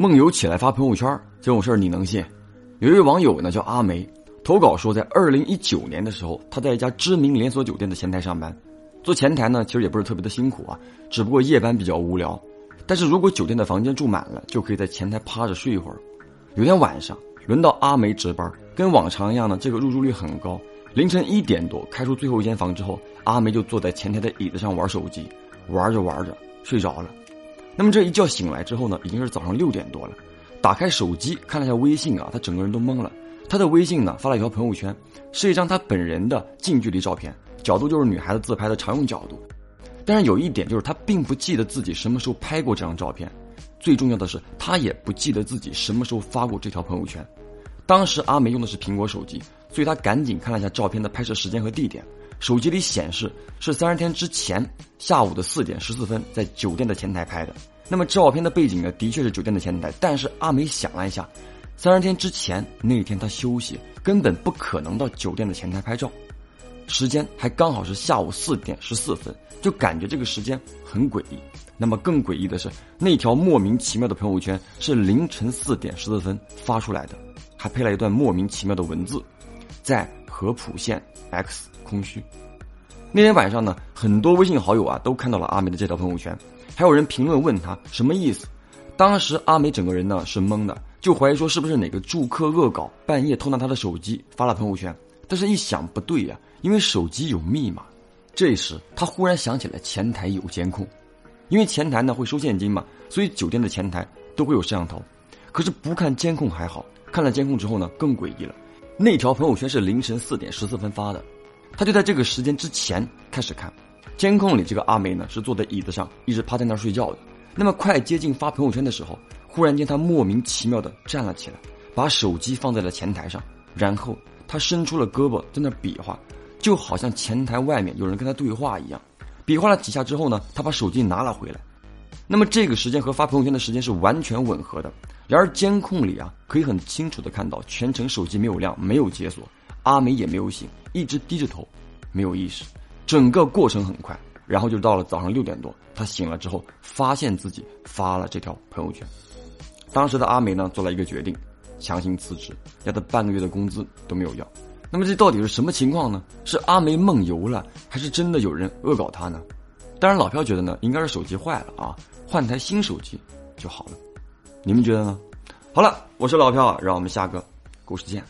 梦游起来发朋友圈这种事儿你能信？有一位网友呢叫阿梅，投稿说在二零一九年的时候，他在一家知名连锁酒店的前台上班，做前台呢其实也不是特别的辛苦啊，只不过夜班比较无聊。但是如果酒店的房间住满了，就可以在前台趴着睡一会儿。有天晚上轮到阿梅值班，跟往常一样呢，这个入住率很高。凌晨一点多开出最后一间房之后，阿梅就坐在前台的椅子上玩手机，玩着玩着睡着了。那么这一觉醒来之后呢，已经是早上六点多了。打开手机看了一下微信啊，他整个人都懵了。他的微信呢发了一条朋友圈，是一张他本人的近距离照片，角度就是女孩子自拍的常用角度。但是有一点就是他并不记得自己什么时候拍过这张照片，最重要的是他也不记得自己什么时候发过这条朋友圈。当时阿梅用的是苹果手机，所以他赶紧看了一下照片的拍摄时间和地点，手机里显示是三十天之前下午的四点十四分在酒店的前台拍的。那么照片的背景呢，的确是酒店的前台，但是阿梅想了一下，三十天之前那天他休息，根本不可能到酒店的前台拍照。时间还刚好是下午四点十四分，就感觉这个时间很诡异。那么更诡异的是，那条莫名其妙的朋友圈是凌晨四点十四分发出来的，还配了一段莫名其妙的文字，在合浦县 X 空虚。那天晚上呢，很多微信好友啊都看到了阿梅的这条朋友圈，还有人评论问他什么意思。当时阿梅整个人呢是懵的，就怀疑说是不是哪个住客恶搞，半夜偷拿他的手机发了朋友圈。但是，一想不对呀。因为手机有密码，这时他忽然想起来前台有监控，因为前台呢会收现金嘛，所以酒店的前台都会有摄像头。可是不看监控还好，看了监控之后呢更诡异了。那条朋友圈是凌晨四点十四分发的，他就在这个时间之前开始看。监控里这个阿梅呢是坐在椅子上一直趴在那儿睡觉的。那么快接近发朋友圈的时候，忽然间他莫名其妙的站了起来，把手机放在了前台上，然后他伸出了胳膊在那比划。就好像前台外面有人跟他对话一样，比划了几下之后呢，他把手机拿了回来。那么这个时间和发朋友圈的时间是完全吻合的。然而监控里啊，可以很清楚的看到全程手机没有亮，没有解锁，阿梅也没有醒，一直低着头，没有意识。整个过程很快，然后就到了早上六点多，他醒了之后，发现自己发了这条朋友圈。当时的阿梅呢，做了一个决定，强行辞职，要他半个月的工资都没有要。那么这到底是什么情况呢？是阿梅梦游了，还是真的有人恶搞她呢？当然，老飘觉得呢，应该是手机坏了啊，换台新手机就好了。你们觉得呢？好了，我是老飘啊，让我们下个故事见。